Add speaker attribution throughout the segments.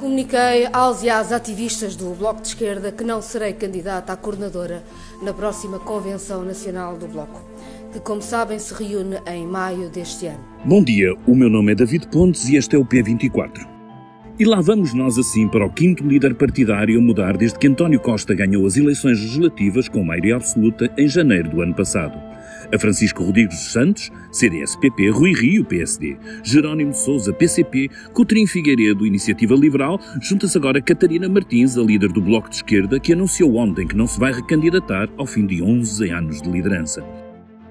Speaker 1: Comuniquei aos e às ativistas do Bloco de Esquerda que não serei candidata à coordenadora na próxima Convenção Nacional do Bloco, que, como sabem, se reúne em maio deste ano.
Speaker 2: Bom dia, o meu nome é David Pontes e este é o P24. E lá vamos nós assim para o quinto líder partidário a mudar desde que António Costa ganhou as eleições legislativas com maioria absoluta em janeiro do ano passado a Francisco Rodrigues Santos, CDS-PP, Rui Rio, PSD, Jerónimo Sousa, PCP, Coutrinho Figueiredo, Iniciativa Liberal, junta-se agora Catarina Martins, a líder do Bloco de Esquerda, que anunciou ontem que não se vai recandidatar ao fim de 11 anos de liderança.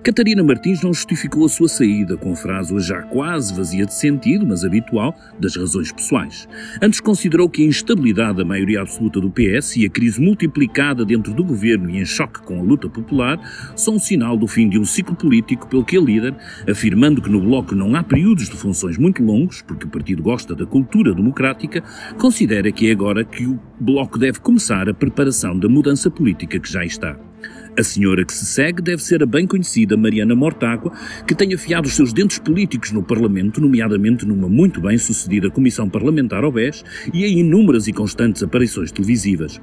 Speaker 2: Catarina Martins não justificou a sua saída com a frase já quase vazia de sentido, mas habitual, das razões pessoais. Antes considerou que a instabilidade da maioria absoluta do PS e a crise multiplicada dentro do governo e em choque com a luta popular são um sinal do fim de um ciclo político pelo que a líder, afirmando que no Bloco não há períodos de funções muito longos, porque o partido gosta da cultura democrática, considera que é agora que o Bloco deve começar a preparação da mudança política que já está. A senhora que se segue deve ser a bem conhecida Mariana Mortágua, que tem afiado os seus dentes políticos no Parlamento, nomeadamente numa muito bem sucedida Comissão Parlamentar ao BES e em inúmeras e constantes aparições televisivas.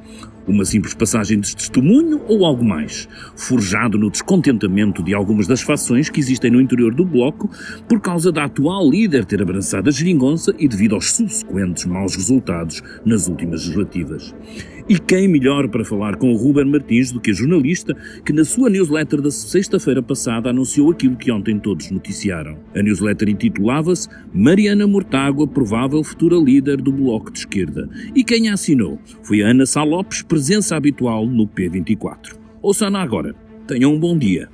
Speaker 2: Uma simples passagem de testemunho ou algo mais? Forjado no descontentamento de algumas das fações que existem no interior do Bloco por causa da atual líder ter abraçado a geringonça e devido aos subsequentes maus resultados nas últimas legislativas. E quem melhor para falar com o Ruben Martins do que a jornalista que na sua newsletter da sexta-feira passada anunciou aquilo que ontem todos noticiaram. A newsletter intitulava-se Mariana Mortágua, provável futura líder do Bloco de Esquerda. E quem a assinou foi a Ana Salopes, presença habitual no P24. Ouça-na agora. Tenham um bom dia.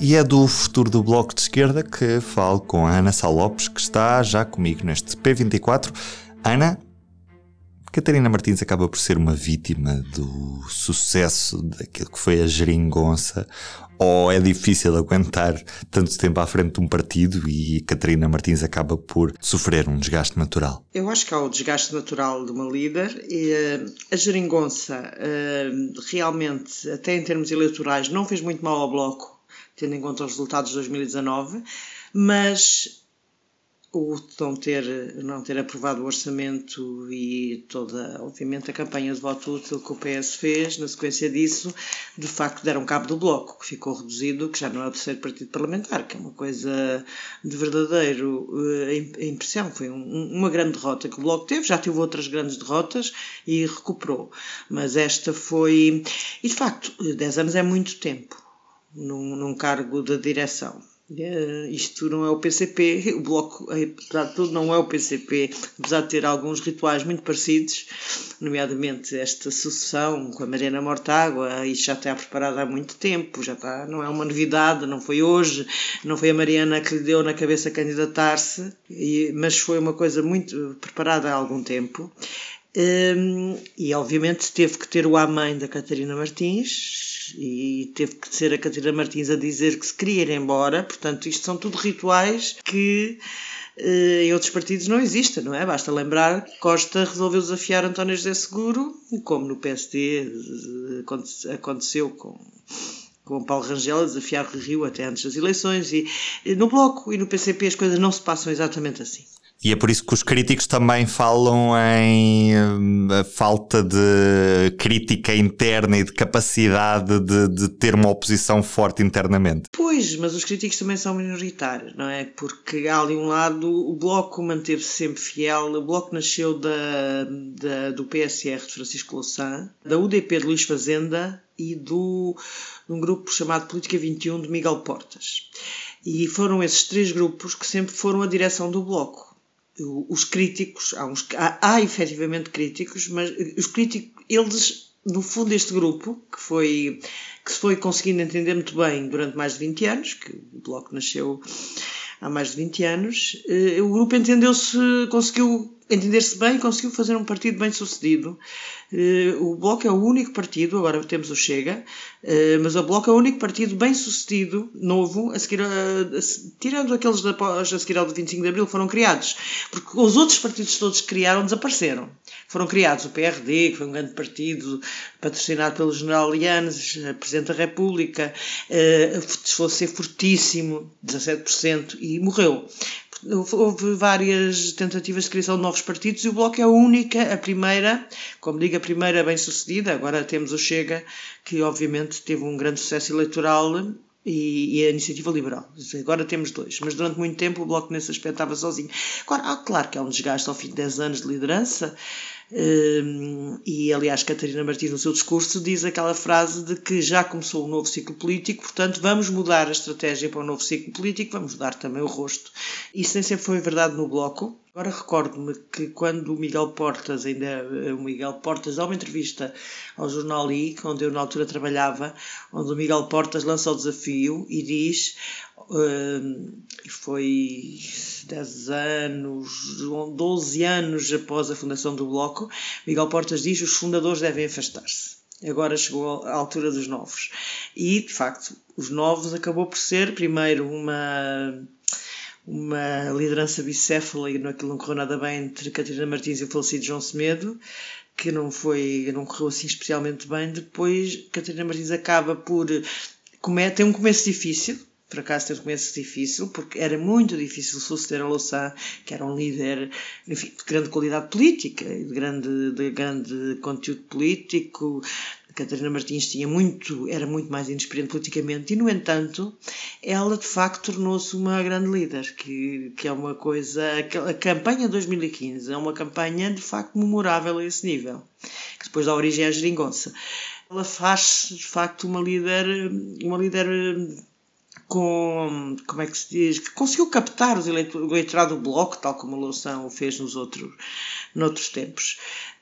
Speaker 3: E é do futuro do Bloco de Esquerda que falo com a Ana Salopes, que está já comigo neste P24. Ana, Catarina Martins acaba por ser uma vítima do sucesso daquilo que foi a geringonça ou é difícil aguentar tanto tempo à frente de um partido e Catarina Martins acaba por sofrer um desgaste natural?
Speaker 4: Eu acho que há o desgaste natural de uma líder e uh, a geringonça uh, realmente, até em termos eleitorais, não fez muito mal ao Bloco, tendo em conta os resultados de 2019, mas o não ter, não ter aprovado o orçamento e toda, obviamente, a campanha de voto útil que o PS fez, na sequência disso, de facto deram cabo do Bloco, que ficou reduzido, que já não é o terceiro partido parlamentar, que é uma coisa de verdadeiro uh, impressão. Foi um, uma grande derrota que o Bloco teve, já teve outras grandes derrotas e recuperou. Mas esta foi. E de facto, 10 anos é muito tempo num, num cargo de direção. Uh, isto não é o PCP, o Bloco, apesar de tudo, não é o PCP, apesar de ter alguns rituais muito parecidos, nomeadamente esta sucessão com a Mariana Mortágua, isso já está preparado há muito tempo, já está, não é uma novidade, não foi hoje, não foi a Mariana que lhe deu na cabeça candidatar-se, mas foi uma coisa muito preparada há algum tempo. Um, e obviamente teve que ter o amém da Catarina Martins, e teve que ser a Catarina Martins a dizer que se queria ir embora. Portanto, isto são tudo rituais que eh, em outros partidos não existem, não é? Basta lembrar que Costa resolveu desafiar António José Seguro, como no PSD eh, aconteceu com com Paulo Rangel a desafiar Rio até antes das eleições e no Bloco e no PCP as coisas não se passam exatamente assim.
Speaker 3: E é por isso que os críticos também falam em uh, falta de crítica interna e de capacidade de, de, ter uma oposição forte internamente.
Speaker 4: Pois, mas os críticos também são minoritários, não é? Porque há ali um lado, o Bloco manteve-se sempre fiel, o Bloco nasceu da, da, do PSR de Francisco Louçã, da UDP de Luís Fazenda e do, de um grupo chamado Política 21 de Miguel Portas. E foram esses três grupos que sempre foram a direção do Bloco os críticos, há, uns, há, há efetivamente críticos, mas os críticos, eles, no fundo, este grupo, que foi que se foi conseguindo entender muito bem durante mais de 20 anos, que o Bloco nasceu há mais de 20 anos, eh, o grupo entendeu-se, conseguiu entender-se bem conseguiu fazer um partido bem sucedido. Eh, o Bloco é o único partido, agora temos o Chega, eh, mas o Bloco é o único partido bem sucedido, novo, a seguir a, a, tirando aqueles de a seguir ao do 25 de Abril, foram criados. Porque os outros partidos todos que criaram desapareceram. Foram criados o PRD, que foi um grande partido patrocinado pelo general Lianes, Presidente da República, uh, ser fortíssimo, 17%, e morreu. Houve várias tentativas de criação de novos novos partidos e o Bloco é a única, a primeira, como digo, a primeira bem-sucedida. Agora temos o Chega, que obviamente teve um grande sucesso eleitoral e, a iniciativa liberal. Agora temos dois, mas durante muito tempo o Bloco nesse aspecto estava sozinho. Agora, claro que há um desgaste ao fim de 10 anos de liderança, um, e aliás, Catarina Martins, no seu discurso, diz aquela frase de que já começou um novo ciclo político, portanto, vamos mudar a estratégia para o um novo ciclo político, vamos mudar também o rosto. Isso nem sempre foi verdade no Bloco. Agora recordo-me que quando o Miguel Portas, ainda eh, o Miguel Portas, dá uma entrevista ao jornal I, onde eu na altura trabalhava, onde o Miguel Portas lança o desafio e diz e foi 10 anos, 12 anos após a fundação do Bloco, Miguel Portas diz que os fundadores devem afastar-se. Agora chegou a altura dos novos. E, de facto, os novos acabou por ser, primeiro, uma uma liderança bicéfala e naquilo não correu nada bem entre Catarina Martins e o falecido João Semedo, que não foi, não correu assim especialmente bem. Depois, Catarina Martins acaba por tem um começo difícil, por acaso teve um começo difícil, porque era muito difícil suceder a Louçã, que era um líder enfim, de grande qualidade política, de grande, de grande conteúdo político. Catarina Martins tinha muito, era muito mais inexperiente politicamente e, no entanto, ela de facto tornou-se uma grande líder, que, que é uma coisa. A campanha de 2015 é uma campanha de facto memorável a esse nível, que depois dá origem à geringonça. Ela faz de facto uma líder, uma líder com, como é que se diz, que conseguiu captar o eleitorado do Bloco, tal como a Loução o fez nos outros, noutros tempos.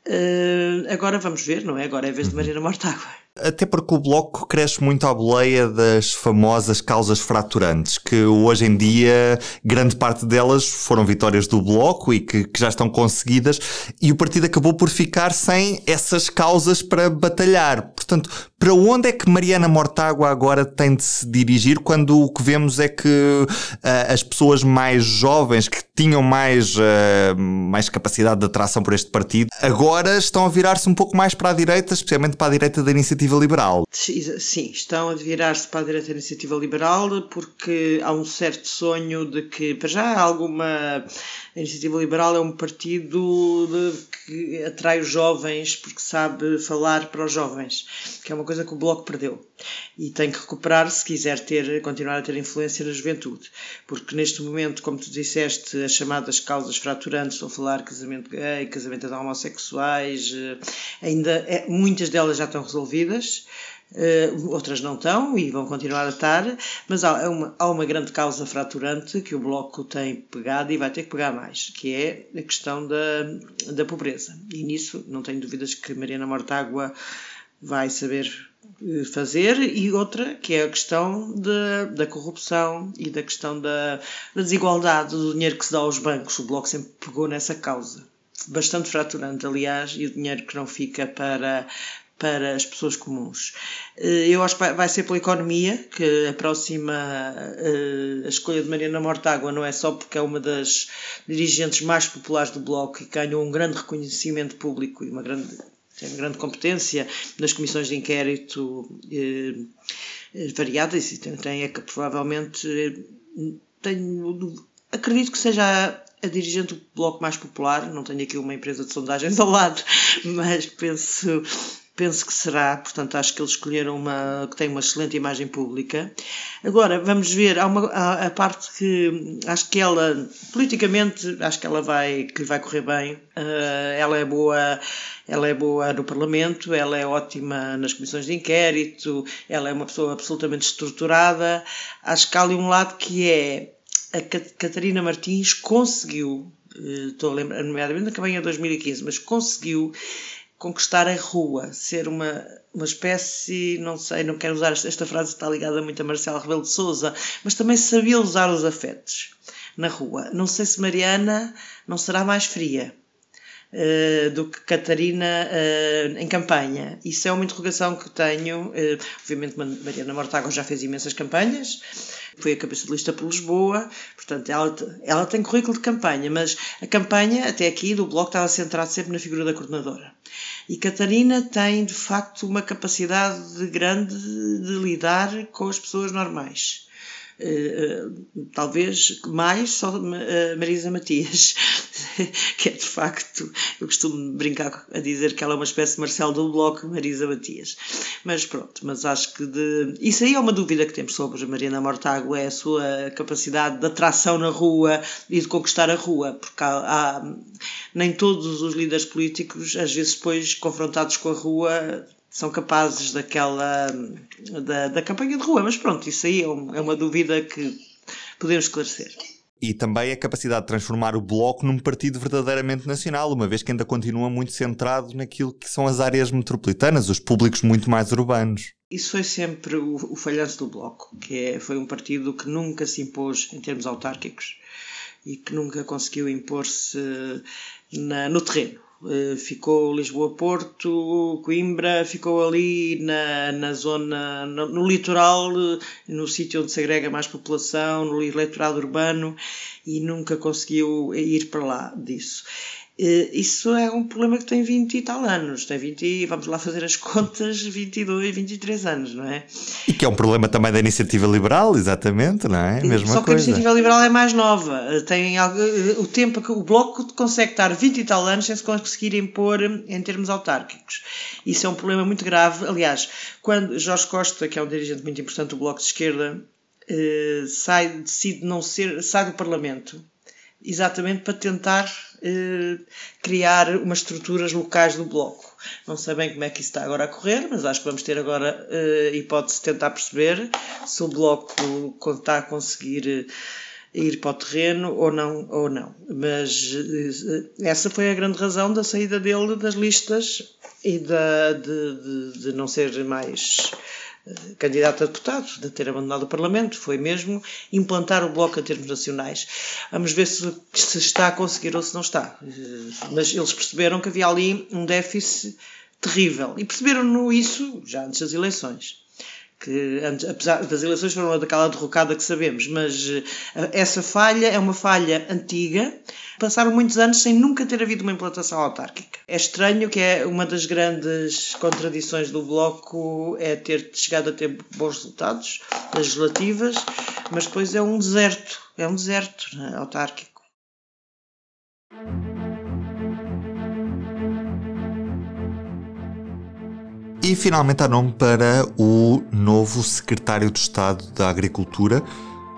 Speaker 4: Uh, agora vamos ver, não é? Agora é a vez de uhum. Marina Mortágua.
Speaker 3: Até porque o Bloco cresce muito à boleia das famosas causas fraturantes, que hoje em dia grande parte delas foram vitórias do Bloco e que, que já estão conseguidas, e o partido acabou por ficar sem essas causas para batalhar. Portanto, para onde é que Mariana Mortágua agora tem de se dirigir quando o que vemos é que uh, as pessoas mais jovens, que tinham mais, uh, mais capacidade de atração por este partido, agora estão a virar-se um pouco mais para a direita, especialmente para a direita da iniciativa liberal?
Speaker 4: Sim, estão a virar-se para a direita da iniciativa liberal porque há um certo sonho de que, para já, alguma a Iniciativa Liberal é um partido que atrai os jovens porque sabe falar para os jovens, que é uma coisa que o Bloco perdeu. E tem que recuperar se quiser ter, continuar a ter influência na juventude. Porque neste momento, como tu disseste, as chamadas causas fraturantes, estou a falar casamento gay, casamento de homossexuais, eh, ainda é, muitas delas já estão resolvidas Uh, outras não estão e vão continuar a estar, mas há uma, há uma grande causa fraturante que o Bloco tem pegado e vai ter que pegar mais, que é a questão da, da pobreza. E nisso não tenho dúvidas que Mariana Mortágua vai saber eh, fazer, e outra que é a questão de, da corrupção e da questão da, da desigualdade do dinheiro que se dá aos bancos. O Bloco sempre pegou nessa causa bastante fraturante, aliás, e o dinheiro que não fica para, para as pessoas comuns. Eh, eu acho que vai ser pela economia que a próxima eh, a escolha de Mariana Mortágua não é só porque é uma das dirigentes mais populares do Bloco e ganhou um grande reconhecimento público e uma grande, tem uma grande competência nas comissões de inquérito eh, variadas e tem, tem é que provavelmente tenho, acredito que seja a dirigente do Bloco mais popular, não tenho aqui uma empresa de sondagens ao lado, mas penso penso que será, portanto acho que eles escolheram uma que tem uma excelente imagem pública. Agora, vamos ver, há uma a parte que acho que ela, politicamente, acho que ela vai, que vai correr bem. Uh, ela é boa, ela é boa no Parlamento, ela é ótima nas comissões de inquérito, ela é uma pessoa absolutamente estruturada. Acho que há ali um lado que é a Catarina Martins conseguiu, eh, estou a lembrar, nomeadamente na campanha de 2015, mas conseguiu conquistar a rua, ser uma, uma espécie, não sei, não quero usar esta frase, está ligada muito a Marcelo Rebelo de Souza, mas também sabia usar os afetos na rua. Não sei se Mariana não será mais fria. Uh, do que Catarina uh, em campanha. Isso é uma interrogação que tenho. Uh, obviamente, Mariana Mortágua já fez imensas campanhas, foi a cabeça de lista por Lisboa, portanto, ela, ela tem currículo de campanha, mas a campanha, até aqui, do Bloco estava centrada sempre na figura da coordenadora. E Catarina tem, de facto, uma capacidade grande de lidar com as pessoas normais. Uh, talvez mais só uh, Marisa Matias, que é de facto, eu costumo brincar a dizer que ela é uma espécie de Marcelo do Bloco, Marisa Matias. Mas pronto, mas acho que de... isso aí é uma dúvida que temos sobre Mariana Mortágua, é a sua capacidade de atração na rua e de conquistar a rua, porque há, há nem todos os líderes políticos, às vezes depois confrontados com a rua, são capazes daquela da, da campanha de rua, mas pronto, isso aí é, um, é uma dúvida que podemos esclarecer.
Speaker 3: E também a capacidade de transformar o Bloco num partido verdadeiramente nacional, uma vez que ainda continua muito centrado naquilo que são as áreas metropolitanas, os públicos muito mais urbanos.
Speaker 4: Isso foi sempre o, o falhanço do Bloco, que é, foi um partido que nunca se impôs em termos autárquicos e que nunca conseguiu impor-se no terreno. Eh, ficou Lisboa-Porto, Coimbra, ficou ali na, na zona, no, no litoral, eh, no sítio onde se agrega mais população, no eleitorado urbano, e nunca conseguiu ir para lá disso. Eh, isso é um problema que tem 20 e tal anos, tem 20, vamos lá fazer as contas, 22, 23 anos, não é?
Speaker 3: E que é um problema também da iniciativa liberal, exatamente, não é?
Speaker 4: Mesma Só que coisa. a iniciativa liberal é mais nova, eh, tem eh, o tempo que o Bloco consegue estar 20 e tal anos sem se conseguir impor em termos autárquicos. Isso é um problema muito grave. Aliás, quando Jorge Costa, que é um dirigente muito importante do Bloco de Esquerda, sai, decide não ser, sai do Parlamento exatamente para tentar eh, criar umas estruturas locais do bloco. Não sei bem como é que isso está agora a correr, mas acho que vamos ter agora eh, hipótese de tentar perceber se o bloco está a conseguir eh, ir para o terreno ou não, ou não. Mas eh, essa foi a grande razão da saída dele das listas e da, de, de, de não ser mais candidato a deputado, de ter abandonado o Parlamento, foi mesmo implantar o Bloco a termos nacionais. Vamos ver se, se está a conseguir ou se não está. Mas eles perceberam que havia ali um déficit terrível. E perceberam-no isso já antes das eleições que apesar das eleições foram daquela derrocada que sabemos, mas uh, essa falha é uma falha antiga. Passaram muitos anos sem nunca ter havido uma implantação autárquica. É estranho que é uma das grandes contradições do Bloco é ter chegado a ter bons resultados legislativas, mas depois é um deserto, é um deserto né, autárquico.
Speaker 3: E finalmente há nome para o novo secretário de Estado da Agricultura.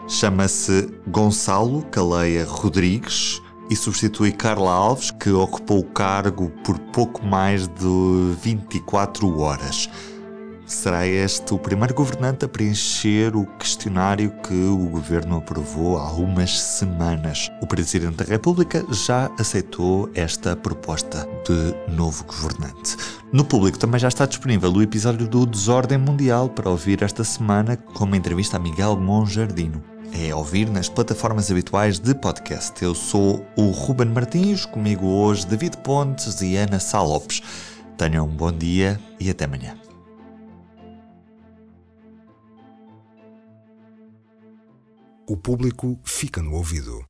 Speaker 3: Chama-se Gonçalo Caleia Rodrigues e substitui Carla Alves, que ocupou o cargo por pouco mais de 24 horas. Será este o primeiro governante a preencher o questionário que o governo aprovou há algumas semanas. O Presidente da República já aceitou esta proposta de novo governante. No público também já está disponível o episódio do Desordem Mundial para ouvir esta semana com uma entrevista a Miguel Monjardino. É ouvir nas plataformas habituais de podcast. Eu sou o Ruben Martins, comigo hoje David Pontes e Ana Salopes. Tenham um bom dia e até amanhã.
Speaker 5: O público fica no ouvido.